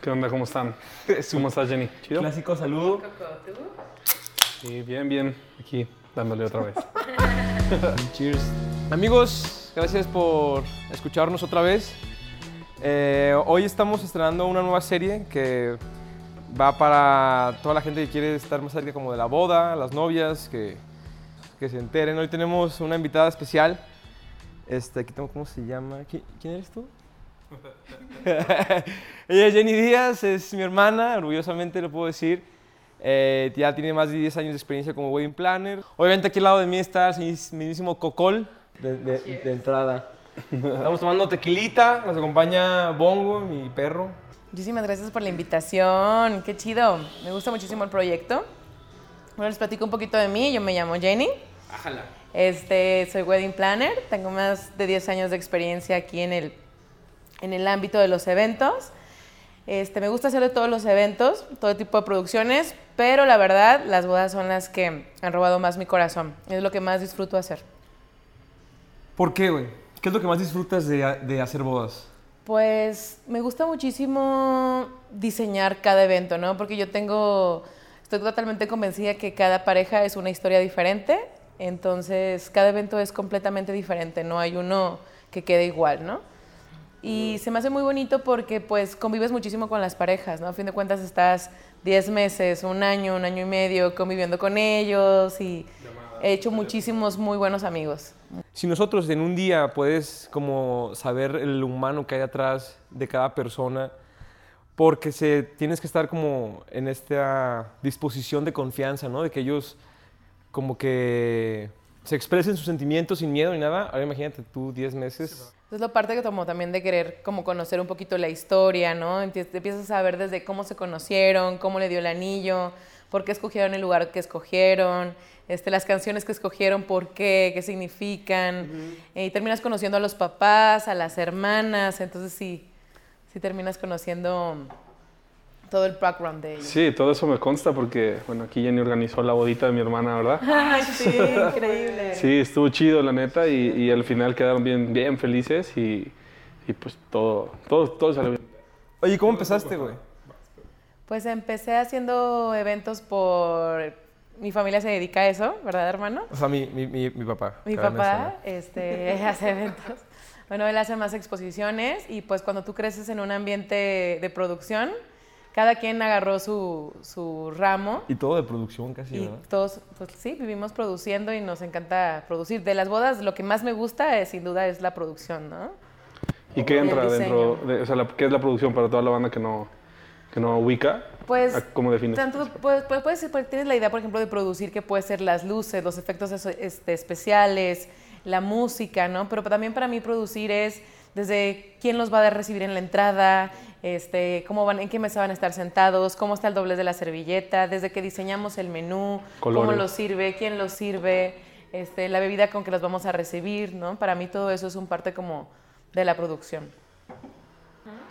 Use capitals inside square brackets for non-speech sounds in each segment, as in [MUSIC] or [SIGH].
¿Qué onda? ¿Cómo están? [LAUGHS] ¿Cómo estás, Jenny? ¿Chido? Clásico saludo. Sí, bien, bien. Aquí, dándole otra vez. [LAUGHS] Cheers. Amigos, gracias por escucharnos otra vez. Eh, hoy estamos estrenando una nueva serie que va para toda la gente que quiere estar más cerca como de la boda, las novias, que, que se enteren. Hoy tenemos una invitada especial. Este, aquí tengo, ¿cómo se llama? ¿Qui- ¿Quién eres tú? [LAUGHS] Ella es Jenny Díaz, es mi hermana, orgullosamente lo puedo decir. Eh, ya tiene más de 10 años de experiencia como wedding planner. Obviamente aquí al lado de mí está el mismísimo Cocol de, de- de entrada. Estamos tomando tequilita, nos acompaña Bongo, mi perro. Muchísimas gracias por la invitación. Qué chido. Me gusta muchísimo el proyecto. Bueno, les platico un poquito de mí. Yo me llamo Jenny. Este, soy wedding planner. Tengo más de 10 años de experiencia aquí en el, en el ámbito de los eventos. Este, me gusta hacer de todos los eventos, todo tipo de producciones, pero la verdad, las bodas son las que han robado más mi corazón. Es lo que más disfruto hacer. ¿Por qué, güey? ¿Qué es lo que más disfrutas de, de hacer bodas? Pues me gusta muchísimo diseñar cada evento, ¿no? Porque yo tengo, estoy totalmente convencida que cada pareja es una historia diferente, entonces cada evento es completamente diferente, no hay uno que quede igual, ¿no? Y se me hace muy bonito porque pues convives muchísimo con las parejas, ¿no? A fin de cuentas estás 10 meses, un año, un año y medio conviviendo con ellos y he hecho muchísimos muy buenos amigos. Si nosotros en un día puedes como saber el humano que hay atrás de cada persona, porque se, tienes que estar como en esta disposición de confianza, ¿no? De que ellos como que se expresen sus sentimientos sin miedo ni nada. Ahora imagínate tú 10 meses. Es la parte que tomo también de querer como conocer un poquito la historia, ¿no? Empiezas a saber desde cómo se conocieron, cómo le dio el anillo, por qué escogieron el lugar que escogieron, este, las canciones que escogieron, por qué, qué significan. Eh, y terminas conociendo a los papás, a las hermanas, entonces sí, sí terminas conociendo todo el background de ellos. Sí, todo eso me consta porque, bueno, aquí Jenny organizó la bodita de mi hermana, ¿verdad? [LAUGHS] Ay, sí, increíble. Sí, estuvo chido, la neta, y, y al final quedaron bien, bien felices y, y pues todo, todo, todo salió bien. Oye, ¿cómo empezaste, güey? Pues empecé haciendo eventos por... Mi familia se dedica a eso, ¿verdad, hermano? O sea, mi, mi, mi, mi papá. Mi papá este, [LAUGHS] hace eventos. Bueno, él hace más exposiciones y pues cuando tú creces en un ambiente de producción, cada quien agarró su, su ramo Y todo de producción casi, y ¿verdad? todos, pues sí, vivimos produciendo y nos encanta producir. De las bodas, lo que más me gusta es, sin duda es la producción, ¿no? ¿Y qué entra dentro, de, o sea, la- qué es la producción para toda la banda que no, que no ubica? Pues, ¿A- ¿Cómo defines? Tanto, pues, pues, puedes- pues, tienes la idea, por ejemplo, de producir que puede ser las luces, los efectos este, especiales, la música, ¿no? Pero también para mí producir es desde quién los va a recibir en la entrada, este, cómo van, en qué mesa van a estar sentados, cómo está el doblez de la servilleta, desde que diseñamos el menú, cómo los sirve, quién los sirve, este, la bebida con que los vamos a recibir, ¿no? Para mí todo eso es un parte como de la producción.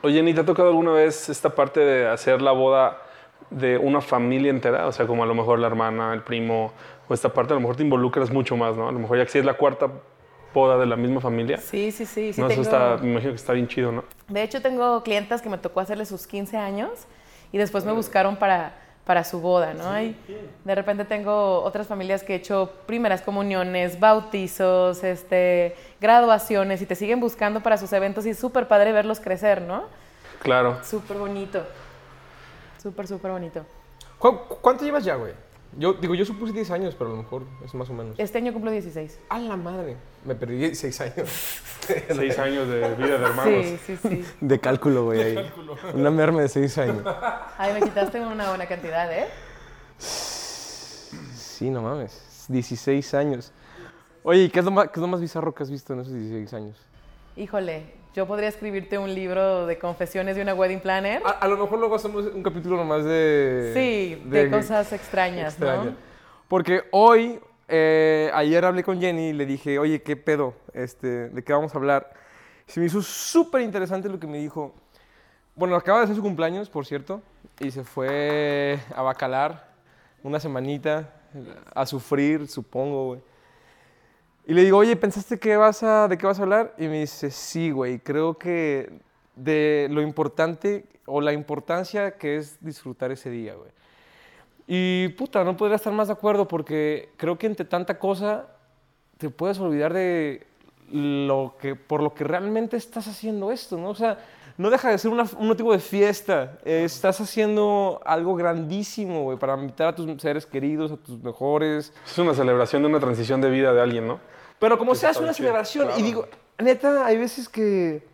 Oye, Jenny, ¿te ha tocado alguna vez esta parte de hacer la boda de una familia entera? O sea, como a lo mejor la hermana, el primo, o esta parte, a lo mejor te involucras mucho más, ¿no? A lo mejor ya que si es la cuarta boda de la misma familia. Sí, sí, sí. sí no, eso tengo- está, me imagino que está bien chido, ¿no? De hecho, tengo clientas que me tocó hacerle sus 15 años y después me buscaron para, para su boda, ¿no? Y de repente tengo otras familias que he hecho primeras comuniones, bautizos, este, graduaciones y te siguen buscando para sus eventos y es súper padre verlos crecer, ¿no? Claro. Súper bonito. Súper, súper bonito. ¿Cu- ¿Cuánto llevas ya, güey? Yo digo, yo supuse 10 años, pero a lo mejor es más o menos. Este año cumplo 16. ¡A la madre! Me perdí 6 años. [LAUGHS] Seis años de vida de hermanos. Sí, sí, sí. De cálculo, güey, ahí. Una merma de 6 años. Ay, me quitaste una buena cantidad, ¿eh? Sí, no mames. 16 años. Oye, ¿y qué es lo más, qué es lo más bizarro que has visto en esos 16 años? Híjole, yo podría escribirte un libro de confesiones de una wedding planner. A, a lo mejor luego hacemos un capítulo nomás de... Sí, de, cosas extrañas, extrañas. ¿no? Porque hoy, eh, ayer hablé con Jenny y le dije, oye, ¿qué pedo? Este, ¿De qué vamos a hablar? Se me hizo súper interesante lo que me dijo. Bueno, acaba de hacer su cumpleaños, por cierto, y se fue a Bacalar una semanita a sufrir, supongo, güey. Y le digo, oye, ¿pensaste que vas a, de qué vas a hablar? Y me dice, sí, güey, creo que de lo importante o la importancia que es disfrutar ese día, güey. Y puta, no podría estar más de acuerdo porque creo que entre tanta cosa te puedes olvidar de lo que, por lo que realmente estás haciendo esto, ¿no? O sea, no deja de ser un motivo de fiesta. Estás haciendo algo grandísimo, güey, para invitar a tus seres queridos, a tus mejores. Es una celebración de una transición de vida de alguien, ¿no? Pero como sea, es está una celebración. Y claro. digo, neta, hay veces que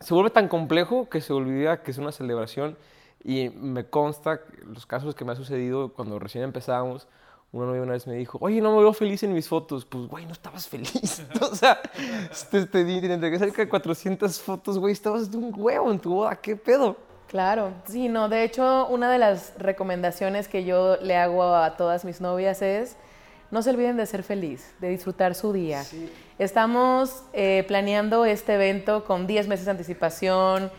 se vuelve tan complejo que se olvida que es una celebración. Y me consta los casos que me ha sucedido cuando recién empezábamos. Una novia una vez me dijo, oye, no me veo feliz en mis fotos. Pues, güey, no estabas feliz. [LAUGHS] o sea, te, te, te entregué cerca de 400 fotos, güey, estabas de un huevo en tu boda. ¿Qué pedo? Claro, sí, no, de hecho, una de las recomendaciones que yo le hago a todas mis novias es, no se olviden de ser feliz, de disfrutar su día. Estamos eh, planeando este evento con 10 meses de anticipación.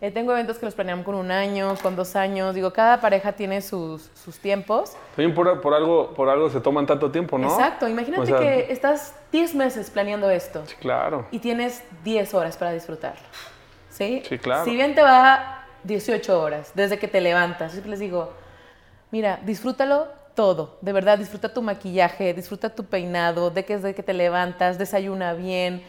Eh, tengo eventos que los planeamos con un año, con dos años. Digo, cada pareja tiene sus, sus tiempos. También por, por algo, por algo se toman tanto tiempo, ¿no? Exacto, imagínate O sea, que estás 10 meses planeando esto Sí, claro. y tienes 10 horas para disfrutarlo. ¿Sí? Sí, claro. Si bien te va 18 horas desde que te levantas, siempre les digo, mira, disfrútalo todo, de verdad, disfruta tu maquillaje, disfruta tu peinado, de que desde que te levantas, desayuna bien,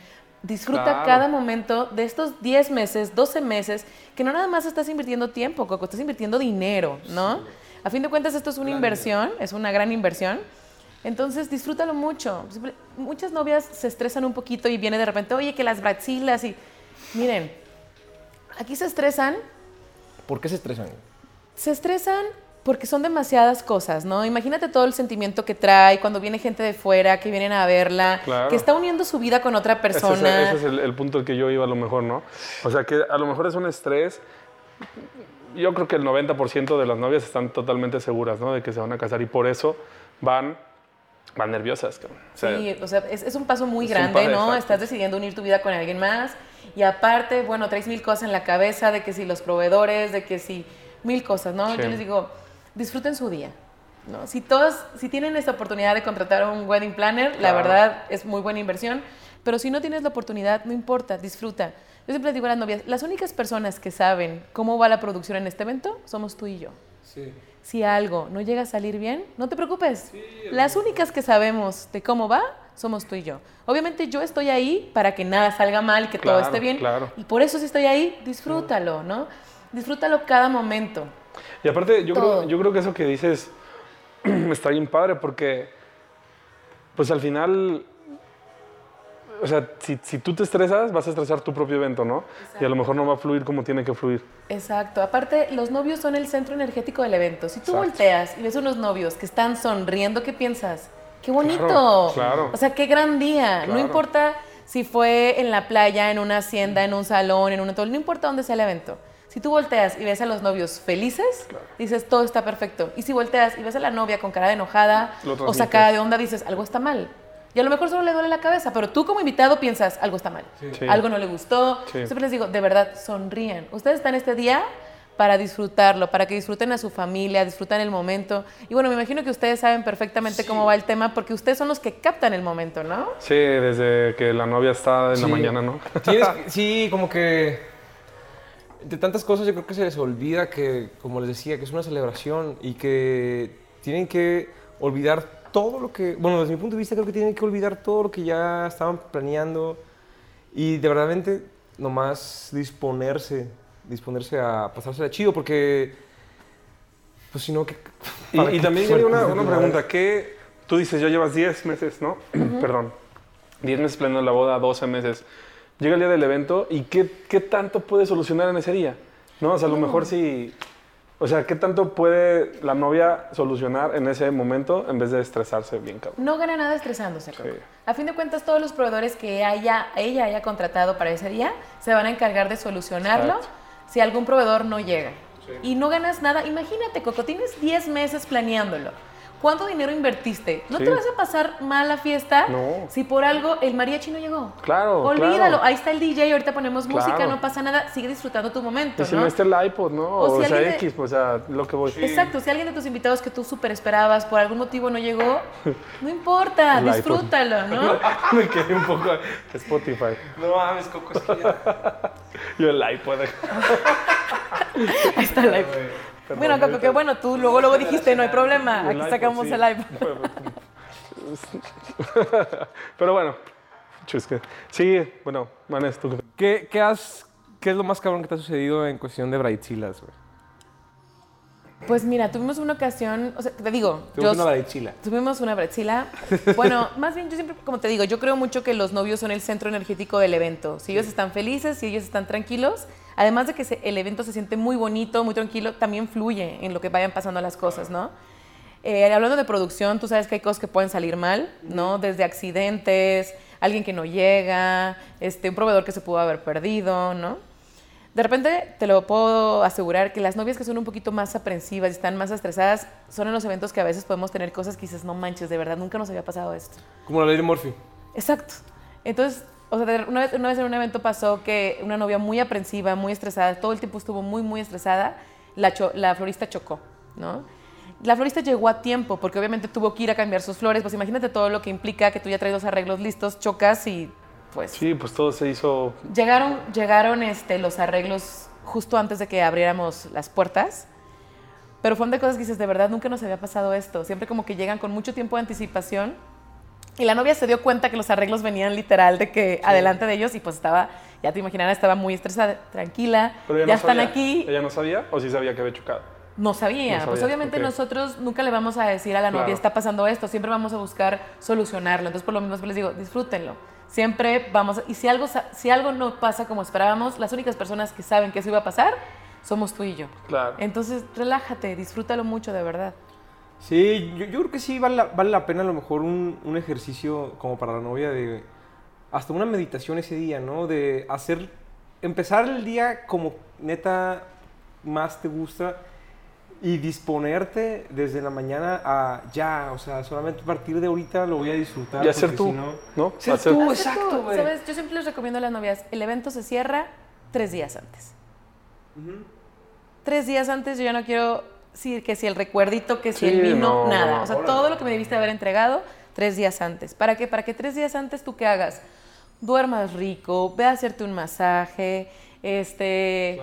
disfruta Claro. cada momento de estos 10 meses, 12 meses, que no nada más estás invirtiendo tiempo, Coco, estás invirtiendo dinero, ¿no? A fin de cuentas esto es una inversión, es una gran inversión. Entonces disfrútalo mucho. Muchas novias se estresan un poquito y viene de repente, oye, que las braxilas y... Miren, aquí se estresan ¿Por qué se estresan? se estresan porque son demasiadas cosas, ¿no? Imagínate todo el sentimiento que trae cuando viene gente de fuera, que vienen a verla, Claro. que está uniendo su vida con otra Ese es, persona. ese es el, el punto al que yo iba a lo mejor, ¿no? O sea, que a lo mejor es un estrés. Yo creo que el 90% de las novias están totalmente seguras, ¿no? De que se van a casar y por eso van, van nerviosas, cabrón. O sea, Sí, o sea, es, es un paso muy Es grande, paso, ¿no? exacto. Estás decidiendo unir tu vida con alguien más y aparte, bueno, traes mil cosas en la cabeza de que si los proveedores, de que si mil cosas, ¿no? Sí. Yo les digo, disfruten su día. ¿no? Si todos, si tienen esta oportunidad de contratar un wedding planner, la verdad es muy buena inversión, pero si no tienes la oportunidad, no importa, disfruta. Yo siempre les digo a las novias, las únicas personas que saben cómo va la producción en este evento somos tú y yo. Sí. Si algo no llega a salir bien, no te preocupes. Las únicas que sabemos de cómo va somos tú y yo. Obviamente yo estoy ahí para que nada salga mal, que todo esté bien. claro. Y por eso si estoy ahí, disfrútalo, ¿no? Disfrútalo cada momento. Y aparte, yo creo, yo creo que eso que dices [CLEARS THROAT] está bien padre porque, pues al final, o sea, si, si tú te estresas, vas a estresar tu propio evento, ¿no? Y a lo mejor no va a fluir como tiene que fluir. Exacto. Aparte, los novios son el centro energético del evento. Si tú Exacto. volteas y ves unos novios que están sonriendo, ¿qué piensas? ¡Qué bonito! Claro, claro. O sea, qué gran día. No importa si fue en la playa, en una hacienda, en un salón, en un hotel, no importa dónde sea el evento. Si tú volteas y ves a los novios felices, dices, todo está perfecto. Y si volteas y ves a la novia con cara de enojada o sacada de onda, dices, algo está mal. Y a lo mejor solo le duele la cabeza, pero tú como invitado piensas, algo está mal. Sí. Algo no le gustó. Sí. Siempre les digo, de verdad, sonríen. Ustedes están este día para disfrutarlo, para que disfruten a su familia, disfruten el momento. Y bueno, me imagino que ustedes saben perfectamente cómo va el tema, porque ustedes son los que captan el momento, ¿no? Sí, desde que la novia está en la mañana, ¿no? [LAUGHS] Sí, como que de tantas cosas yo creo que se les olvida que, como les decía, que es una celebración y que tienen que olvidar todo lo que, bueno, desde mi punto de vista creo que tienen que olvidar todo lo que ya estaban planeando y de verdad nomás disponerse, disponerse a pasársela chido porque, pues si no, que... Y, y también yo una, una pregunta, ¿qué? Tú dices, yo llevas 10 meses, ¿no? [CLEARS THROAT] Perdón, 10 meses planeando la boda, 12 meses. Llega el día del evento y ¿qué, qué tanto puede solucionar en ese día? ¿No? O sea, a lo mejor si... O sea, ¿qué tanto puede la novia solucionar en ese momento en vez de estresarse bien, cabrón? No gana nada estresándose. Coco. Sí. A fin de cuentas, todos los proveedores que haya, ella haya contratado para ese día se van a encargar de solucionarlo Exacto. si algún proveedor no llega. Y no ganas nada. Imagínate, Coco, tienes 10 meses planeándolo. ¿Cuánto dinero invertiste? ¿No Sí. te vas a pasar mal la fiesta No. si por algo el mariachi no llegó? Claro, Olvídalo, claro. ahí está el DJ, ahorita ponemos música, Claro. no pasa nada, sigue disfrutando tu momento, Y si ¿no? no está el iPod, ¿no? O O, si sea, alguien de- X, pues, o sea, lo que voy. Exacto, si alguien de tus invitados que tú súper esperabas por algún motivo no llegó, no importa, [LAUGHS] El iPod. disfrútalo, ¿no? [LAUGHS] Me quedé un poco Spotify. No mames, Coco, es que ya. [LAUGHS] Yo el iPod. Ahí está el iPod. Perdón, Bueno, Coco, qué bueno, tú luego luego dijiste, no hay problema, aquí sacamos sí. el iPod. [LAUGHS] [LAUGHS] Pero bueno, chusque. Sí, bueno, Manes, tú. ¿Qué, qué, has, ¿Qué es lo más cabrón que te ha sucedido en cuestión de Braitzilas, güey? Pues mira, tuvimos una ocasión, o sea, te digo, Tuvimos yo- una Braitzila. Tuvimos una bretzila. Bueno, [LAUGHS] más bien yo siempre, como te digo, yo creo mucho que los novios son el centro energético del evento. Si ellos están felices, si ellos están tranquilos, además de que se- el evento se siente muy bonito, muy tranquilo, también fluye en lo que vayan pasando las cosas, ¿no? Eh, hablando de producción, tú sabes que hay cosas que pueden salir mal, ¿no? Desde accidentes, alguien que no llega, este, un proveedor que se pudo haber perdido, ¿no? De repente te lo puedo asegurar que las novias que son un poquito más aprensivas y están más estresadas son en los eventos que a veces podemos tener cosas que dices, no manches, de verdad, nunca nos había pasado esto. Como la ley de Murphy. Exacto. Entonces, o sea, una vez, una vez en un evento pasó que una novia muy aprensiva, muy estresada, todo el tiempo estuvo muy, muy estresada, la, cho- la florista chocó, ¿no? La florista llegó a tiempo porque obviamente tuvo que ir a cambiar sus flores, pues imagínate todo lo que implica que tú ya traes los arreglos listos, chocas y pues... Sí, pues todo se hizo. Llegaron, llegaron este, los arreglos justo antes de que abriéramos las puertas, pero fueron de cosas que dices, de verdad nunca nos había pasado esto. Siempre como que llegan con mucho tiempo de anticipación. Y la novia se dio cuenta que los arreglos venían literal de que adelante de ellos y pues estaba, ya te imaginarás, estaba muy estresada, tranquila, Pero ya no están sabía. aquí. ¿Ella no sabía o sí sabía que había chocado? No sabía, No pues obviamente nosotros nunca le vamos a decir a la novia, Claro. está pasando esto, siempre vamos a buscar solucionarlo. Entonces, por lo mismo les digo, disfrútenlo. Siempre vamos, a- y si algo, si algo no pasa como esperábamos, las únicas personas que saben que eso iba a pasar somos tú y yo. Claro. Entonces, relájate, disfrútalo mucho, de verdad. Sí, yo, yo creo que sí vale la, vale la pena a lo mejor un, un ejercicio como para la novia de hasta una meditación ese día, ¿no? De hacer, empezar el día como neta más te gusta y disponerte desde la mañana a ya, o sea, solamente a partir de ahorita lo voy a disfrutar. Y hacer tú, si no- ¿no? Ser Hacer- tú, Hacer exacto, tú, güey. ¿Sabes? Yo siempre les recomiendo a las novias, el evento se cierra tres días antes. Tres días antes yo ya no quiero decir que si el recuerdito, que si Sí, el vino, no, nada. o sea, todo lo que me debiste haber entregado tres días antes. ¿Para qué? Para que tres días antes tú qué hagas? Duermas rico, ve a hacerte un masaje, este...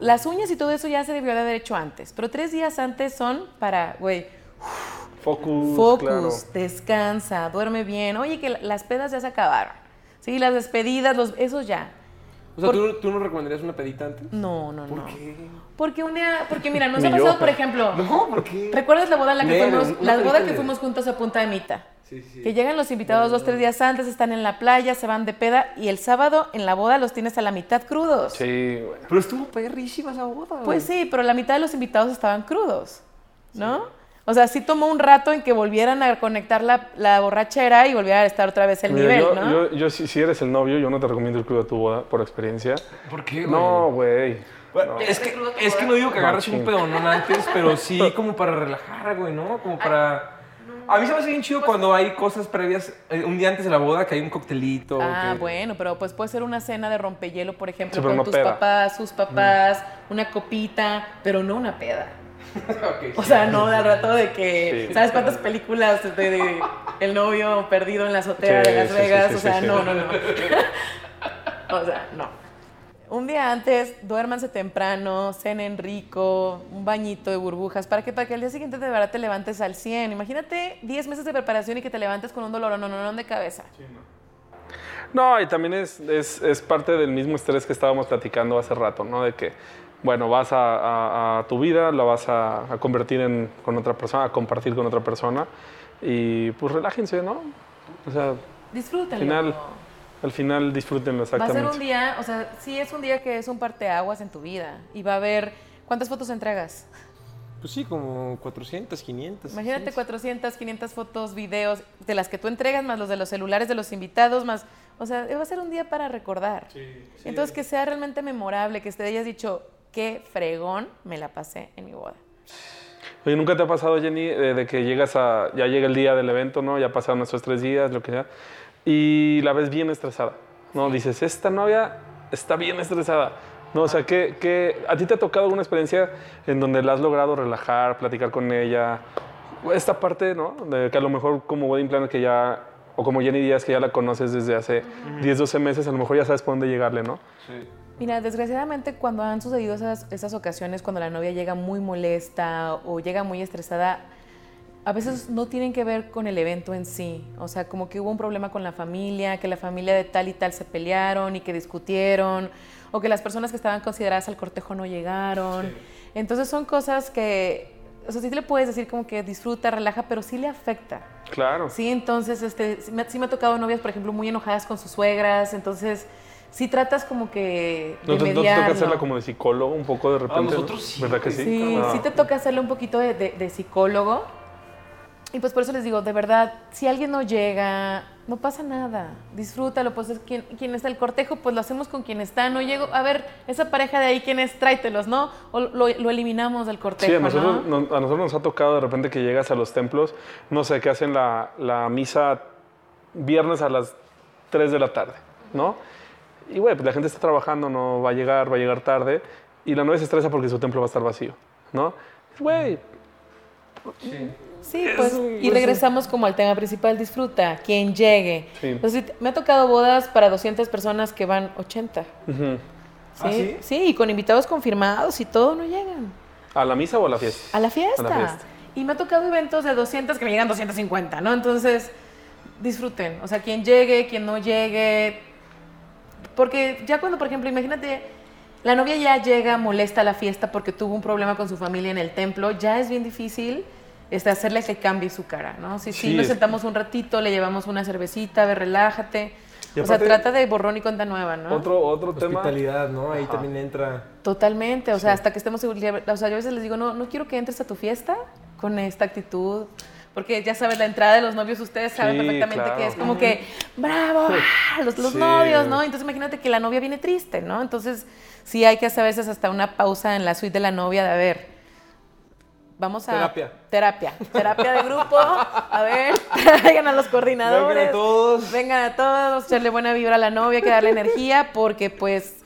Las uñas y todo eso ya se debió de haber hecho antes, pero tres días antes son para, güey, Focus. Focus, claro. descansa, duerme bien. Oye, que la- las pedas ya se acabaron. Sí, las despedidas, los, esos ya. O sea, Por- ¿tú, ¿tú no recomendarías una pedita antes? No, no, no. qué? Porque un día, porque mira, nos [LAUGHS] Ni ha pasado, por ejemplo, No, ¿por qué? ¿recuerdas la boda en la que fuimos, una la boda que fuimos juntos a Punta de Mita? Sí, sí. Que llegan los invitados dos, tres días antes, están en la playa, se van de peda y el sábado en la boda los tienes a la mitad crudos. Sí, güey. Pero estuvo perrísima esa boda. Pues sí, pero la mitad de los invitados estaban crudos, ¿no? O sea, sí tomó un rato en que volvieran a conectar la, la borrachera y volviera a estar otra vez el Mira, nivel, yo, ¿no? yo, yo si, si eres el novio, yo no te recomiendo el club a tu boda, por experiencia. ¿Por qué, güey? No, güey. Bueno, No. es, que, es que no digo que agarres un pedonón antes, pero sí [LAUGHS] como para relajar, güey, ¿no? Como para... A mí se me hace bien chido cuando hay cosas previas, eh, un día antes de la boda, que hay un coctelito. Ah, que- bueno, pero pues puede ser una cena de rompehielo, por ejemplo, Sí, con no tus peda. papás, sus papás, una copita, pero no una peda. [LAUGHS] O sí. sea, no al rato de que, Sí. ¿sabes cuántas películas de, de [LAUGHS] el novio perdido en la azotea Sí, de Las sí, sí, Vegas? sí, o sí, sea, sí. no, no, no. o sea, no. Un día antes, duérmanse temprano, cenen rico, un bañito de burbujas, para que, para que al día siguiente de verdad te levantes al 100. Imagínate 10 meses de preparación y que te levantes con un dolor no, no, no, de cabeza. No, y también es, es, es parte del mismo estrés que estábamos platicando hace rato, ¿no? De que, bueno, vas a, a- a tu vida, la vas a, a convertir en, con otra persona, a compartir con otra persona. Y pues relájense, ¿no? O sea, Disfrútenlo. al final, al final disfrútenlo Va a ser exactamente. un día, o sea, sí es un día que es un parteaguas en tu vida. Y va a haber, ¿cuántas fotos entregas? Pues sí, como 400, 500. Imagínate sí. 400, 500 fotos, videos, de las que tú entregas, más los de los celulares de los invitados, más... O sea, va a ser un día para recordar. Entonces, que sea realmente memorable, que te hayas dicho, qué fregón me la pasé en mi boda. Oye, ¿nunca te ha pasado, Jenny, eh, de que llegas a, ya llega el día del evento, ¿no? Ya pasaron nuestros tres días, lo que sea, y la ves bien estresada, ¿no? Dices, esta novia está bien estresada. No, o sea, ¿qué, qué, ¿a ti te ha tocado alguna experiencia en donde la has logrado relajar, platicar con ella? Esta parte, ¿no? De que a lo mejor como wedding planner que ya, o como Jenny Díaz que ya la conoces desde hace 10, 12 meses, a lo mejor ya sabes por dónde llegarle, ¿no? Mira, desgraciadamente cuando han sucedido esas, esas ocasiones, cuando la novia llega muy molesta o llega muy estresada, a veces no tienen que ver con el evento en sí. O sea, como que hubo un problema con la familia, que la familia de tal y tal se pelearon y que discutieron, o que las personas que estaban consideradas al cortejo no llegaron. Entonces son cosas que, o sea, sí le puedes decir como que disfruta, relaja, pero sí le afecta. Claro. Sí, entonces, este, sí me, sí me ha tocado novias, por ejemplo, muy enojadas con sus suegras, entonces sí tratas como que de ¿No te, no te toca hacerla como de psicólogo un poco de repente? nosotros ¿no? sí, ¿Verdad que sí? Sí, Ah. sí te toca hacerle un poquito de, de- de psicólogo. Y pues por eso les digo, de verdad, si alguien no llega, no pasa nada. Disfrútalo, pues es quien, quien está el cortejo, pues lo hacemos con quien está. No llego, a ver, esa pareja de ahí, ¿quién es? Tráetelos, ¿no? O lo, lo eliminamos del cortejo, Sí, a nosotros, ¿no? no- a nosotros nos ha tocado de repente que llegas a los templos, no sé, que hacen la, la misa viernes a las 3 de la tarde, ¿no? Y, güey, pues la gente está trabajando, no va a llegar, va a llegar tarde, y la novia se estresa porque su templo va a estar vacío, ¿no? Güey, Sí, pues, y regresamos como al tema principal, disfruta, quien llegue. Sí. Entonces, me ha tocado bodas para 200 personas que van 80. ujú. ¿Ah, sí? sí, y con invitados confirmados y todo, no llegan. ¿a la misa o a la fiesta? A la fiesta. A la fiesta. Y me ha tocado eventos de 200 que me llegan 250, ¿no? Entonces, disfruten. O sea, quien llegue, quien no llegue. Porque ya cuando, por ejemplo, imagínate, la novia ya llega molesta a la fiesta porque tuvo un problema con su familia en el templo, ya es bien difícil este, hacerle que cambie su cara, ¿no? Si sí, Sí, nos es- sentamos un ratito, le llevamos una cervecita, a ver, relájate. Y o sea, trata de borrón y cuenta nueva, ¿no? Otro, otro tema. Hospitalidad, ¿no? Ahí también entra. Totalmente, o sea, hasta que estemos seguros. O sea, yo a veces les digo, no, no quiero que entres a tu fiesta con esta actitud. Porque ya sabes, la entrada de los novios, ustedes saben Sí, perfectamente claro. que es como que, bravo, ah, los, los Sí. novios, ¿no? Entonces imagínate que la novia viene triste, ¿no? Entonces sí hay que hacer a veces hasta una pausa en la suite de la novia de, a ver, vamos a... Terapia. Terapia. Terapia de grupo. A ver, [LAUGHS] traigan a los coordinadores. Vengan a todos. Vengan a todos, echarle buena vibra a la novia, que darle energía, porque pues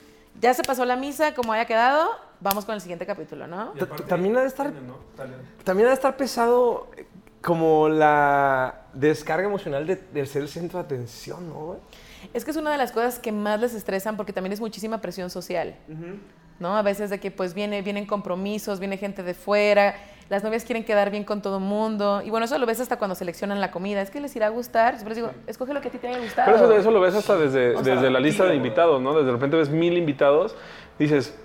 ya se pasó la misa, como haya quedado, vamos con el siguiente capítulo, ¿no? Ta- También ha de estar. También ha de estar pesado eh, como la descarga emocional de, de ser el centro de atención, ¿no, güey? Es que es una de las cosas que más les estresan porque también es muchísima presión social, ¿no? A veces de que pues viene, vienen compromisos, viene gente de fuera, las novias quieren quedar bien con todo mundo, y bueno, eso lo ves hasta cuando seleccionan la comida, es que les irá a gustar, siempre les digo, escoge lo que a ti te haya gustado. Pero eso, eso lo ves hasta desde, desde la lista de invitados, ¿no? Desde de repente ves mil invitados, dices,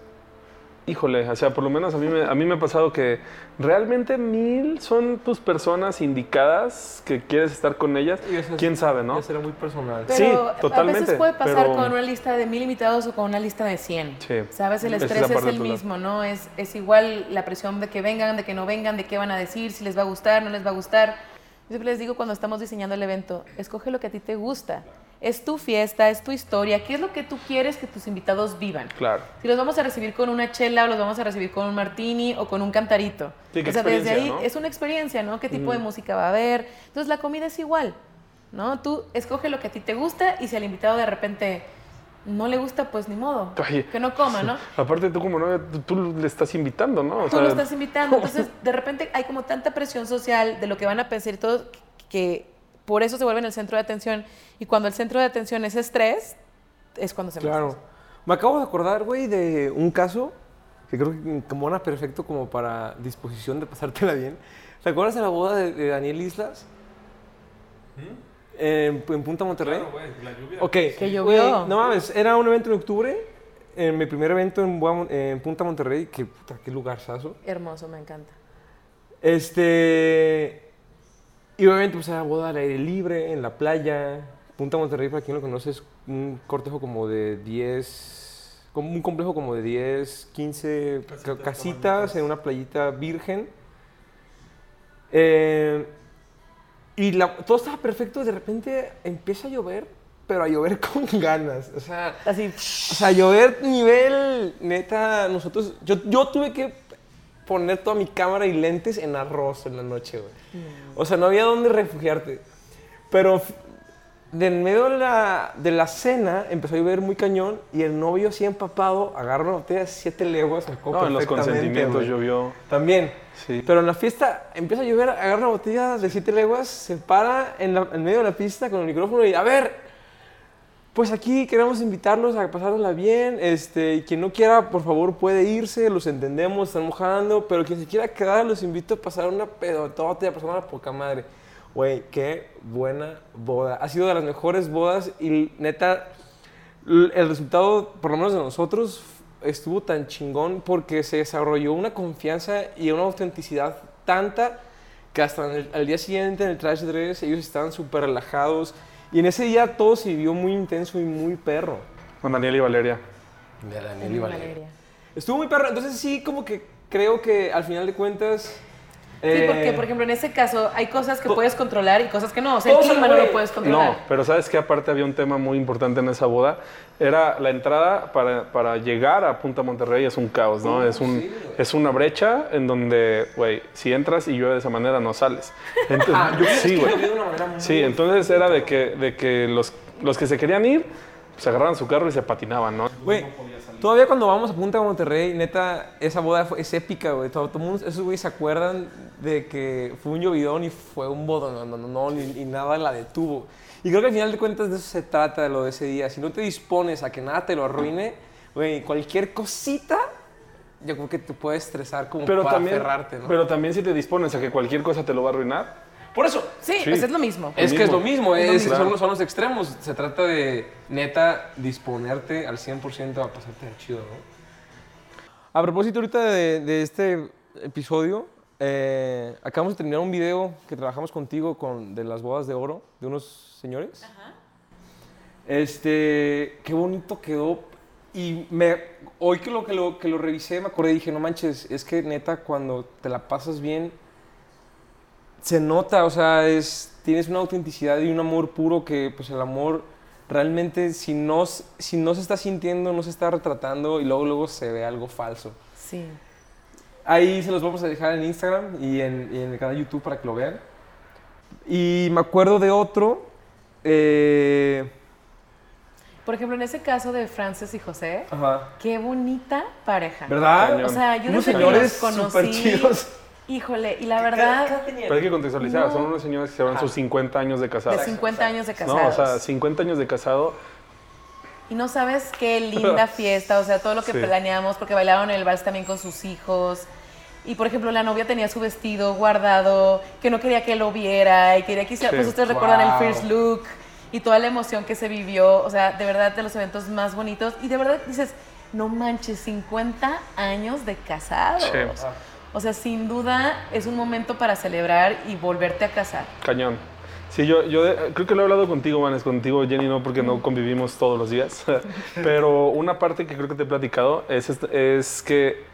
híjole, o sea, por lo menos a mí me, a mí me ha pasado que realmente mil son tus personas indicadas que quieres estar con ellas. Y eso es- ¿Quién sabe, no? Será muy personal. Pero Sí, a totalmente, veces puede pasar pero- con una lista de mil invitados o con una lista de 100. Sí, ¿Sabes? El es estrés es, el mismo, ¿no? Es, es igual la presión de que vengan, de que no vengan, de qué van a decir, si les va a gustar, no les va a gustar. Yo siempre les digo cuando estamos diseñando el evento, escoge lo que a ti te gusta. Es tu fiesta, es tu historia. ¿Qué es lo que tú quieres que tus invitados vivan? Claro. Si los vamos a recibir con una chela o los vamos a recibir con un martini o con un cantarito. Sí, o sea, desde ahí ¿no? es una experiencia, ¿no? ¿Qué tipo de música va a haber? Entonces la comida es igual, ¿no? Tú escoge lo que a ti te gusta y si al invitado de repente no le gusta, pues ni modo. Oye, que no coma, ¿no? [LAUGHS] Aparte tú como novia, tú, tú le estás invitando, ¿no? O Tú lo estás invitando. [LAUGHS] Entonces, de repente hay como tanta presión social de lo que van a pensar y todo, que por eso se vuelven el centro de atención. Y cuando el centro de atención es estrés, es cuando se Claro. Me acabo de acordar, güey, de un caso que creo que como perfecto perfecto como para disposición de pasártela bien. ¿Te acuerdas de la boda de, de Daniel Islas? En, en Punta Monterrey. Ok. Que llovió. Güey, no mames, era un evento en octubre. En mi primer evento en Punta Monterrey. Que puta, qué lugarzazo. Hermoso, me encanta. Este. Y obviamente, pues era boda al aire libre, en la playa. Punta Monterrey, para quien lo conoce, es un cortejo como de 10. Como un complejo como de 10, 15 ca- casitas en una playita virgen. Eh, y la- todo estaba perfecto, y de repente empieza a llover, pero a llover [LAUGHS] con ganas. O sea, Así, o sea, llover nivel, neta, nosotros, yo, yo tuve que poner toda mi cámara y lentes en arroz en la noche, güey. O sea, no había dónde refugiarte. Pero de en medio de la, de la cena empezó a llover muy cañón y el novio así empapado agarra una botella de siete leguas. acuerdo No, en los consentimientos llovió. También. Sí. Pero en la fiesta empieza a llover, agarra una botella de siete leguas, se para en, la- en medio de la pista con el micrófono y a ver, pues aquí queremos invitarlos a pasárnosla bien. Este, quien no quiera, por favor, puede irse, los entendemos, están mojando, pero quien se quiera quedar, los invito a pasar una pedotota a pasar una poca madre. Güey, qué buena boda. Ha sido de las mejores bodas y neta, el resultado, por lo menos de nosotros, estuvo tan chingón porque se desarrolló una confianza y una autenticidad tanta que hasta el- al día siguiente en el Trash Dress ellos estaban súper relajados y en ese día todo se vivió muy intenso y muy perro. Con Daniel y Valeria. De Daniel Daniel y Valeria. Estuvo muy perro, entonces sí, como que creo que al final de cuentas... Sí, eh, porque, por ejemplo, en ese caso hay cosas que puedes controlar y cosas que no. O sea, el clima no lo puedes controlar. No, pero sabes que aparte había un tema muy importante en esa boda. Era la entrada para, para llegar a Punta Monterrey es un caos, ¿no? es, un, sí, es una brecha en donde, güey, si entras y llueve de esa manera no sales. [LAUGHS] Entonces, Ah, yo sí, que güey. lo vi de una manera muy Sí, entonces era de que, de que los, los que se querían ir, pues agarraban su carro y se patinaban, ¿no? Güey, todavía cuando vamos a Punta Monterrey, neta, esa boda fue- es épica, güey. Todo, todo mundo, esos güeyes se acuerdan de que fue un llovidón y fue un bodón, no, no, no, no, ni, y nada la detuvo. Y creo que al final de cuentas de eso se trata, de lo de ese día. Si no te dispones a que nada te lo arruine, güey, cualquier cosita, yo creo que te puede estresar como Pero para también, aferrarte, ¿no? pero también si te dispones a que cualquier cosa te lo va a arruinar, Por eso, Sí, Sí. pues es lo mismo. es que es lo mismo. Es lo es, mismo. son, los- son los extremos. Se trata de, neta, disponerte al 100% a pasarte de chido, ¿no? A propósito ahorita de, de este episodio, eh, acabamos de terminar un video que trabajamos contigo con, de las bodas de oro de unos señores. Este, qué bonito quedó. Y me, hoy que lo, que, lo, que lo revisé me acordé y dije, no manches, es que neta cuando te la pasas bien, se nota, o sea, es, tienes una autenticidad y un amor puro que pues el amor realmente si no, si no se está sintiendo, no se está retratando y luego luego se ve algo falso. Sí. Ahí se los vamos a dejar en Instagram y en, y en el canal de YouTube para que lo vean. Y me acuerdo de otro, eh, Por ejemplo, en ese caso de Frances y José, ajá, qué bonita pareja. ¿verdad? O sea, yo desde que señores los súper conocí, chidos. Híjole, y la verdad, pero hay que contextualizar, No. son unos señores que llevan sus 50 años de de casados. 50 años de No, casados. o sea, 50 años de casado, Y no sabes qué linda [LAUGHS] fiesta, o sea, todo lo que Sí. planeamos, porque bailaron el vals también con sus hijos. Y por ejemplo, la novia tenía su vestido guardado, que no quería que lo viera, y quería que hiciera, Sí. pues ustedes recuerdan el first look y toda la emoción que se vivió, o sea, de verdad de los eventos más bonitos. Y de verdad dices, no manches, 50 años de casados. Sí. O sea, sin duda es un momento para celebrar y volverte a casar. cañón. Sí, yo, yo de- creo que lo he hablado contigo, Vanes, contigo, Jenny, no, porque no convivimos todos los días. [LAUGHS] Pero una parte que creo que te he platicado es, es que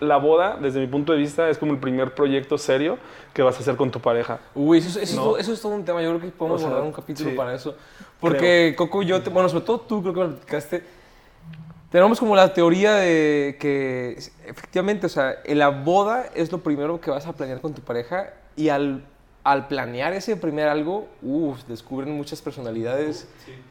la boda, desde mi punto de vista, es como el primer proyecto serio que vas a hacer con tu pareja. Uy, eso, es- eso es No. todo, eso es todo un tema. Yo creo que podemos O sea, guardar un capítulo sí. para eso. Porque Coco y yo, te- bueno, sobre todo tú, creo que me lo platicaste. Tenemos como la teoría de que efectivamente, o sea, en la boda es lo primero que vas a planear con tu pareja y al, al planear ese primer algo, uff, descubren muchas personalidades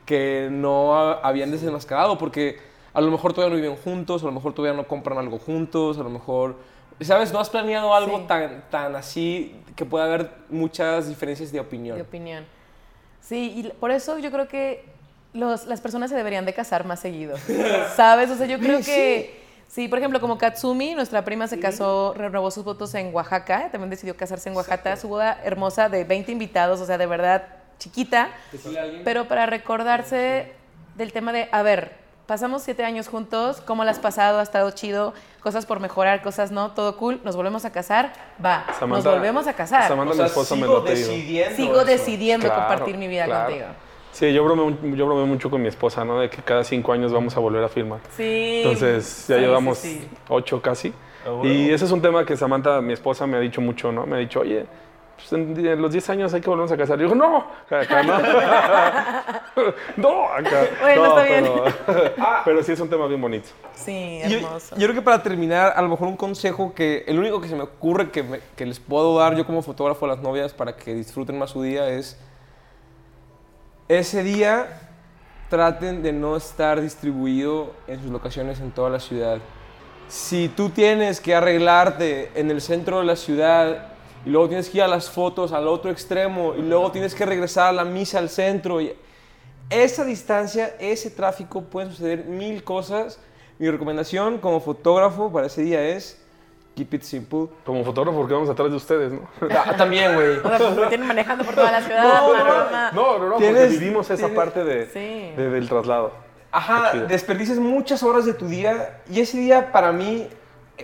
que no ha- habían desenmascarado porque a lo mejor todavía no viven juntos, a lo mejor todavía no compran algo juntos, a lo mejor, ¿sabes? No has planeado algo Sí. tan, tan así que puede haber muchas diferencias de opinión. de opinión. Sí, y por eso yo creo que los, las personas se deberían de casar más seguido. [LAUGHS] ¿Sabes? O sea, yo creo que... Sí, por ejemplo, como Katsumi, nuestra prima se casó, renovó sus votos en Oaxaca, también decidió casarse en Oaxaca, su boda hermosa de 20 invitados, o sea, de verdad chiquita, pero para recordarse del tema de, a ver, pasamos siete años juntos, ¿cómo la has pasado? ¿Ha estado chido? Cosas por mejorar, cosas no, todo cool, nos volvemos a casar, va, nos volvemos a casar. Samantha, mi esposa, me lo ha pedido. Sigo decidiendo Claro, compartir mi vida claro. contigo. Sí, yo bromeo, yo bromeo mucho con mi esposa, ¿no? De que cada cinco años vamos a volver a firmar. Sí. Entonces ya sí, llevamos sí, sí. ocho casi. Y ese es un tema que Samantha, mi esposa, me ha dicho mucho, ¿no? Me ha dicho, oye, pues en, en los 10 años hay que volvernos a casar. Y yo digo, no, acá no. [LAUGHS] no, acá. Bueno, no, está bien. Pero, [LAUGHS] pero sí es un tema bien bonito. Sí, Yo, hermoso. yo creo que para terminar, a lo mejor un consejo que el único que se me ocurre que, me- que les puedo dar yo como fotógrafo a las novias para que disfruten más su día es ese día traten de no estar distribuido en sus locaciones en toda la ciudad. Si tú tienes que arreglarte en el centro de la ciudad y luego tienes que ir a las fotos al otro extremo y luego tienes que regresar a la misa al centro y esa distancia, ese tráfico, pueden suceder mil cosas. Mi recomendación como fotógrafo para ese día es keep it simple. Como fotógrafo, porque vamos atrás de ustedes, ¿no? [LAUGHS] Ah, También, güey. O sea, pues me tienen manejando por toda la ciudad. No, no, no, no, porque vivimos esa tienes- parte de, Sí. de- del traslado. Ajá, chido. desperdicias muchas horas de tu día y ese día para mí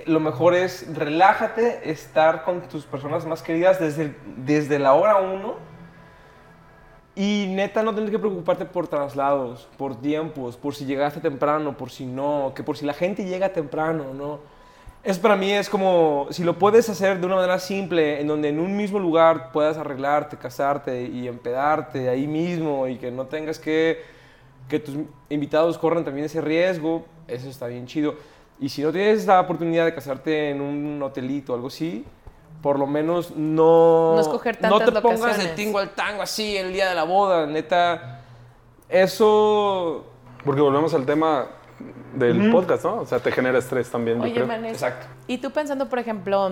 lo mejor es relájate, estar con tus personas más queridas desde, desde la hora uno y neta no tener que preocuparte por traslados, por tiempos, por si llegaste temprano, por si no, que por si la gente llega temprano, ¿no? Es para mí es como si lo puedes hacer de una manera simple, en donde en un mismo lugar puedas arreglarte, casarte y empedarte ahí mismo y que no tengas que que tus invitados corran también ese riesgo, eso está bien chido. Y si no tienes la oportunidad de casarte en un hotelito o algo así, por lo menos no... No escoger No tantas te pongas de tingo al tango así el día de la boda, neta. Eso... Porque volvemos al tema del podcast, ¿no? O sea, te genera estrés también, yo Oye, creo. Manes, Exacto. y tú pensando, por ejemplo,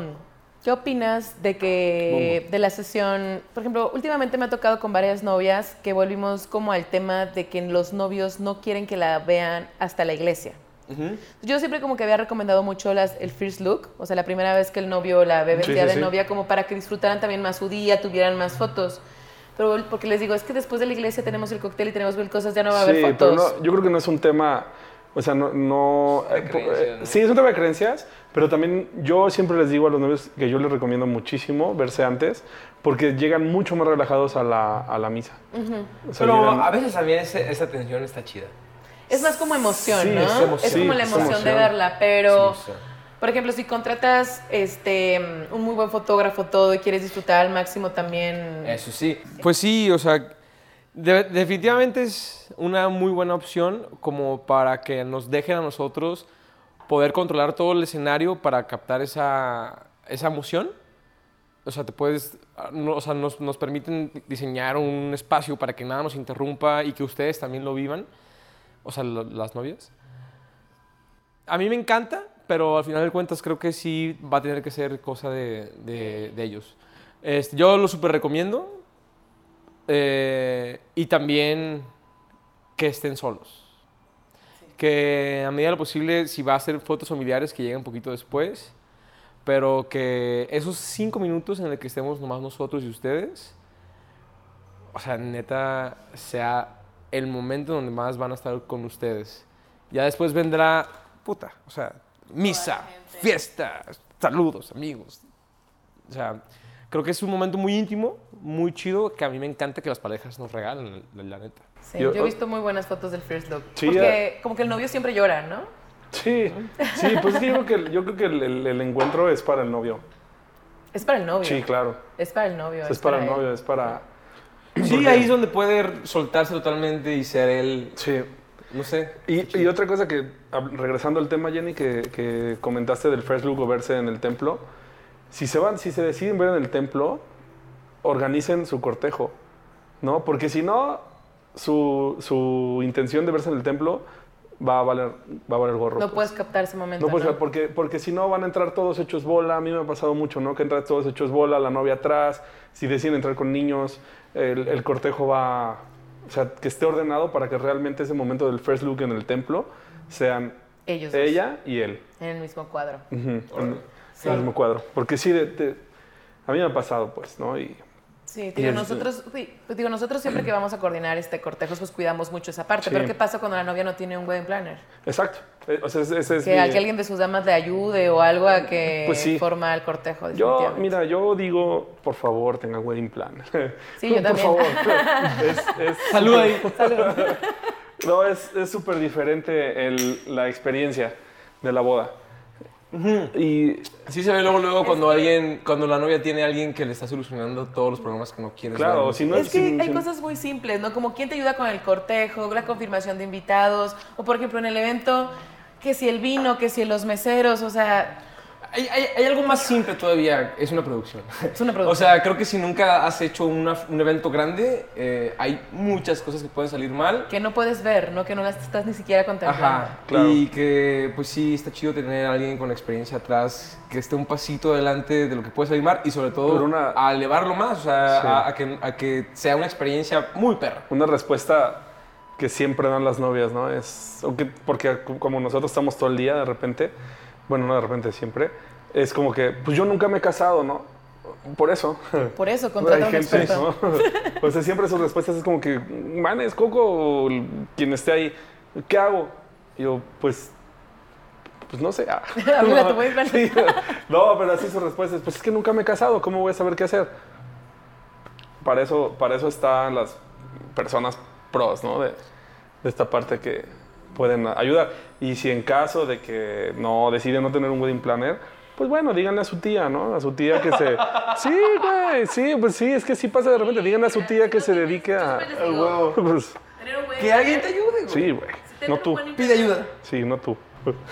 ¿qué opinas de que de la sesión, por ejemplo, últimamente me ha tocado con varias novias que volvimos como al tema de que los novios no quieren que la vean hasta la iglesia. Ujú. Yo siempre como que había recomendado mucho las, el first look, o sea, la primera vez que el novio la ve Sí, vestida sí, de sí. novia, como para que disfrutaran también más su día, tuvieran más fotos. Pero porque les digo, es que después de la iglesia tenemos el cóctel y tenemos mil cosas, ya no va a haber Sí, fotos. pero no, yo creo que no es un tema, o sea, no... eh, creencias, eh, ¿no? Sí, es un tema de creencias, pero también yo siempre les digo a los novios que yo les recomiendo muchísimo verse antes, porque llegan mucho más relajados a la, a la misa. O sea, Pero llegan- a veces también ese- esa tensión está chida. Es más como emoción, Sí, ¿no? es emoción. como Sí, la es emoción, de emoción. verla, pero, emoción. por ejemplo, si contratas este, un muy buen fotógrafo todo y quieres disfrutar al máximo también... Eso sí. Pues sí, o sea, de- definitivamente es una muy buena opción como para que nos dejen a nosotros poder controlar todo el escenario para captar esa, esa emoción. O sea, te puedes, no- o sea, nos, nos permiten diseñar un espacio para que nada nos interrumpa y que ustedes también lo vivan, o sea, las novias. A mí me encanta, pero al final de cuentas creo que sí va a tener que ser cosa de, de- de ellos. Este, yo lo súper recomiendo. Eh, y también que estén solos. Que a medida de lo posible, si va a hacer fotos familiares, que lleguen un poquito después. Pero que esos cinco minutos en el que estemos nomás nosotros y ustedes, o sea, neta, sea el momento donde más van a estar con ustedes. Ya después vendrá, puta, o sea, misa, fiesta, saludos, amigos. O sea, creo que es un momento muy íntimo, muy chido, que a mí me encanta que las parejas nos regalen, la, la neta. Sí, Yo- yo, he visto muy buenas fotos del first look. Sí, porque como que el novio siempre llora, ¿no? Sí, sí, pues es que yo creo que, yo creo que el, el- el encuentro es para el novio. Es para el novio. Sí, claro. Es para el novio. Es para el él. novio, es para... Sí, ahí es donde puede soltarse totalmente y ser él, Sí. no sé. Y, y otra cosa que, regresando al tema, Jenny, que, que comentaste del first look o verse en el templo, si se van, si se deciden ver en el templo, organicen su cortejo, ¿no? Porque si no, su, su intención de verse en el templo va a valer, va a valer gorro. No pues. puedes captar ese momento. No puedes, ¿no? porque, porque si no van a entrar todos hechos bola. A mí me ha pasado mucho, ¿no? Que entran todos hechos bola, la novia atrás. Si deciden entrar con niños, el, el cortejo va. O sea, que esté ordenado para que realmente ese momento del first look en el templo sean Ellos dos, ella y él. en el mismo cuadro. En el mismo cuadro. Porque sí, de- de- a mí me ha pasado, pues, ¿no? Y Sí, Y digo, es- nosotros, sí, pues digo, nosotros siempre que vamos a coordinar este cortejo, pues cuidamos mucho esa parte. Sí. Pero ¿qué pasa cuando la novia no tiene un wedding planner? exacto. Eh, O sea, ese, ese es Que, mi- a que alguien de sus damas le ayude o algo a que Pues sí. forma el cortejo. Yo, mira, yo digo, por favor, tenga wedding plan. Sí, [LAUGHS] yo por también. favor. [LAUGHS] Es, es Salud ahí. [LAUGHS] No, es es súper diferente el- la experiencia de la boda. Y Sí se ve luego, luego cuando alguien, cuando la novia tiene a alguien que le está solucionando todos los problemas que no quieres claro, si no Es que si- hay cosas muy simples, ¿no? Como quién te ayuda con el cortejo, la confirmación de invitados, o por ejemplo en el evento, que si el vino, que si los meseros, o sea, Hay, hay- hay algo más simple todavía, es una producción. es una O producción. sea, creo que si nunca has hecho una- un evento grande, eh, hay muchas cosas que pueden salir mal. que no puedes ver, ¿no? Que no las estás ni siquiera contemplando. Ajá, Claro. y que pues sí, está chido tener a alguien con experiencia atrás, que esté un pasito adelante de lo que puede salir mal y sobre todo una- a elevarlo más, o sea, Sí. a, a que, a que sea una experiencia muy perra. una respuesta que siempre dan las novias, ¿no? Es, o que- porque como nosotros estamos todo el día, de repente, bueno, no de repente, siempre, es como que, pues yo nunca me he casado, ¿no? Por eso. Por eso, [LAUGHS] contrata un experto. ¿no? [LAUGHS] O sea, siempre sus respuestas es como que, manes, Coco, quien esté ahí, ¿qué hago? Y yo, pues, pues no sé. [LAUGHS] ah. Plan. Sí, no, pero así sus respuestas, pues es que nunca me he casado, ¿cómo voy a saber qué hacer? Para eso, para eso están las personas pros, ¿no? De, de esta parte que pueden ayudar. Y si en caso de que no deciden no tener un wedding planner, pues bueno, díganle a su tía, ¿no? A su tía que se... [LAUGHS] Sí, güey, sí, pues sí, es que sí pasa de repente. Díganle a su tía que se dedique a... al huevo. [LAUGHS] Pues, Que alguien te ayude, güey. sí, güey. No tú. Pide ayuda. Sí, no tú.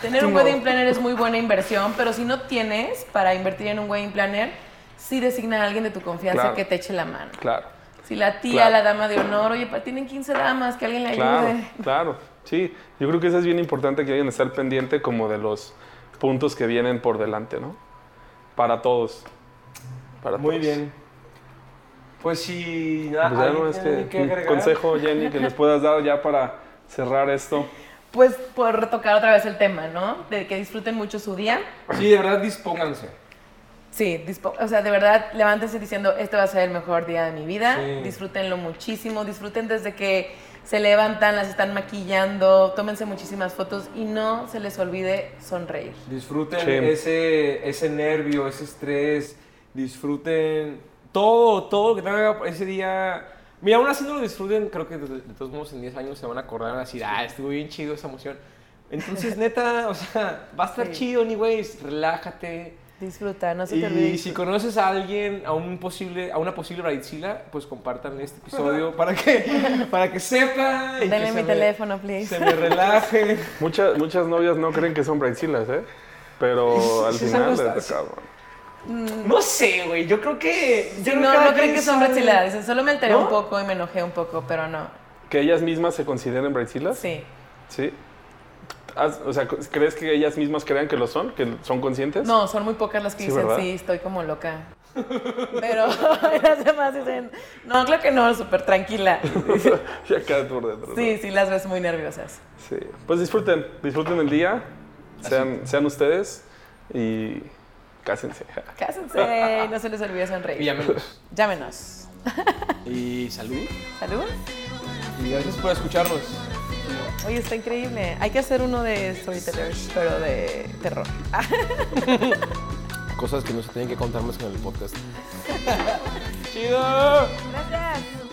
Tener un wedding planner es muy buena inversión, pero si no tienes para invertir en un wedding planner, sí designa a alguien de tu confianza Claro. que te eche la mano. Claro. Si la tía, Claro. la dama de honor, oye, pa, tienen 15 damas, que alguien le Claro, ayude. claro. Sí, yo creo que eso es bien importante que alguien esté al pendiente como de los puntos que vienen por delante, ¿no? Para todos. Para Muy todos. bien. Pues si nada, Pues ya no ¿alguien es tiene que que un agregar? consejo, Jenny, que les puedas dar ya para cerrar esto. Pues por retocar otra vez el tema, ¿no? De que disfruten mucho su día. Sí, de verdad, dispónganse. Sí, dispo- o sea, de verdad, levántense diciendo, este va a ser el mejor día de mi vida. Sí. Disfrútenlo muchísimo, disfruten desde que se levantan, las están maquillando, tómense muchísimas fotos y no se les olvide sonreír. Disfruten Sí. ese, ese nervio, ese estrés. Disfruten todo, todo lo que tengan ese día. Mira, aún así no lo disfruten, creo que de, de todos modos en 10 años se van a acordar y van a decir, ah, estuvo bien chido esa emoción. Entonces, neta, o sea, va a estar Sí. chido, anyways, relájate. Disfruta, no se te olvide. Y si conoces a alguien, a un posible, a una posible bridezilla, pues compartan este episodio [LAUGHS] para que, para que sepa. y que Denle se mi me- teléfono, please. Se me relaje. [LAUGHS] Muchas, muchas novias no creen que son bridezillas, ¿eh? Pero [LAUGHS] al Sí, final les sí. cabrón. No sé, güey. Yo creo que. Yo creo no, no creen quien que son. Dicen, solo me alteré ¿No? un poco y me enojé un poco, pero no. ¿Que ellas mismas se consideren bridezillas? Sí. Sí. O sea, ¿crees que ellas mismas crean que lo son? ¿Que son conscientes? No, son muy pocas las que Sí, dicen, ¿verdad? sí, estoy como loca. Pero [LAUGHS] las demás dicen, no, claro que no, súper tranquila. [LAUGHS] Y acá por dentro. ¿no? Sí, sí, las ves muy nerviosas. Sí. Pues disfruten, disfruten el día, sean, sean ustedes y cásense. Cásense y no se les olvide Y sonreír. llámenos. Llámenos. Y salud. Salud. Y gracias por escucharnos. Oye, está increíble. Hay que hacer uno de storytellers, pero de terror. Cosas que no se tienen que contar más que en el podcast. [LAUGHS] ¡Chido! Gracias.